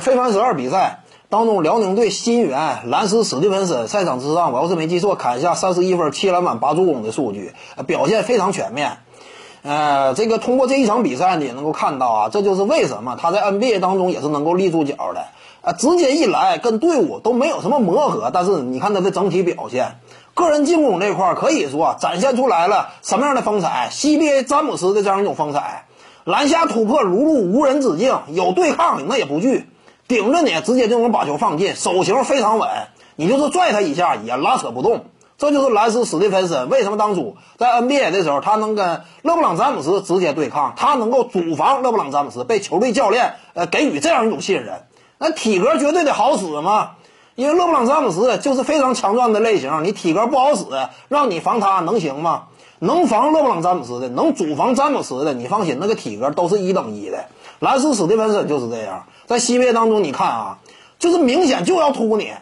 非凡十二比赛当中，辽宁队新援兰斯·史蒂文森赛场之上，我要是没记错，砍下三十一分、七篮板、八助攻的数据，表现非常全面。呃，这个通过这一场比赛呢，也能够看到啊，这就是为什么他在 NBA 当中也是能够立住脚的。啊，直接一来跟队伍都没有什么磨合，但是你看他的整体表现，个人进攻这块可以说展现出来了什么样的风采？CBA 詹姆斯的这样一种风采，篮下突破如入无人之境，有对抗那也不惧，顶着你直接就能把球放进，手型非常稳，你就是拽他一下也拉扯不动。这就是兰斯·史蒂芬森为什么当初在 NBA 的时候，他能跟勒布朗·詹姆斯直接对抗，他能够主防勒布朗·詹姆斯，被球队教练呃给予这样一种信任。那体格绝对得好使嘛，因为勒布朗·詹姆斯就是非常强壮的类型，你体格不好使，让你防他能行吗？能防勒布朗·詹姆斯的，能主防詹姆斯的，你放心，那个体格都是一等一的。兰斯·史蒂芬森就是这样，在西边当中，你看啊，就是明显就要突你。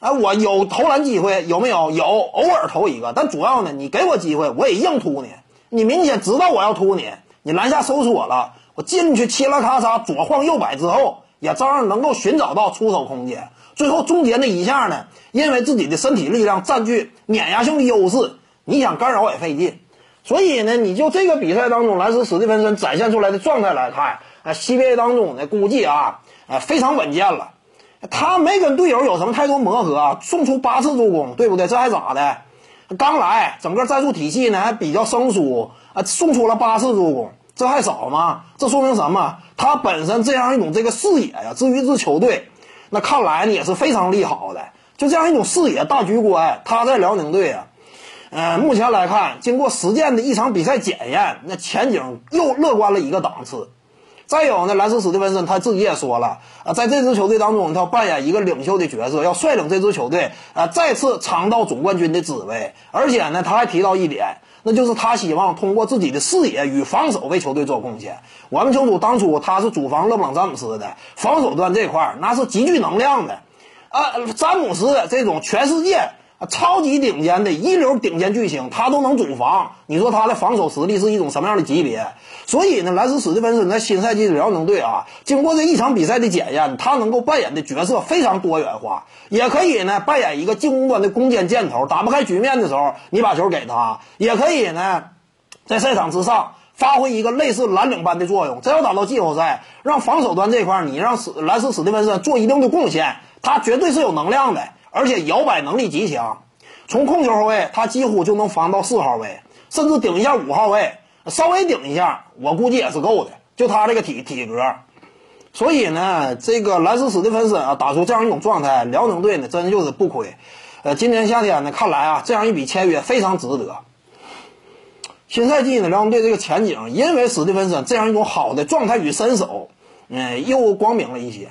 哎，我有投篮机会有没有？有，偶尔投一个，但主要呢，你给我机会，我也硬突你。你明显知道我要突你，你篮下收缩了，我进去嘁啦咔嚓左晃右摆之后，也照样能够寻找到出手空间。最后终结那一下呢，因为自己的身体力量占据碾压性的优势，你想干扰也费劲。所以呢，你就这个比赛当中，兰斯·史蒂芬森展现出来的状态来看，啊，CBA 当中呢，估计啊，呃，非常稳健了。他没跟队友有什么太多磨合啊，送出八次助攻，对不对？这还咋的？刚来，整个战术体系呢还比较生疏啊，送出了八次助攻，这还少吗？这说明什么？他本身这样一种这个视野呀，至于一支球队，那看来呢也是非常利好的。就这样一种视野、大局观，他在辽宁队啊，呃，目前来看，经过实践的一场比赛检验，那前景又乐观了一个档次。再有呢，兰斯·史蒂文森他自己也说了啊，在这支球队当中，他要扮演一个领袖的角色，要率领这支球队啊再次尝到总冠军的滋味。而且呢，他还提到一点，那就是他希望通过自己的视野与防守为球队做贡献。我们清楚，当初他是主防勒布朗·詹姆斯的，防守端这块那是极具能量的啊。詹姆斯这种全世界。啊超级顶尖的一流顶尖巨星，他都能主防，你说他的防守实力是一种什么样的级别？所以呢，莱斯·史蒂芬森在新赛季的辽宁队啊，经过这一场比赛的检验，他能够扮演的角色非常多元化，也可以呢扮演一个进攻端的攻坚箭头，打不开局面的时候，你把球给他；也可以呢，在赛场之上发挥一个类似蓝领般的作用。真要打到季后赛，让防守端这块你让史莱斯·史蒂芬森做一定的贡献，他绝对是有能量的。而且摇摆能力极强，从控球后卫他几乎就能防到四号位，甚至顶一下五号位，稍微顶一下，我估计也是够的。就他这个体体格，所以呢，这个兰斯·史蒂芬森啊，打出这样一种状态，辽宁队呢真就是不亏。呃，今年夏天呢，看来啊，这样一笔签约非常值得。新赛季呢，辽宁队这个前景，因为史蒂芬森这样一种好的状态与身手，嗯，又光明了一些。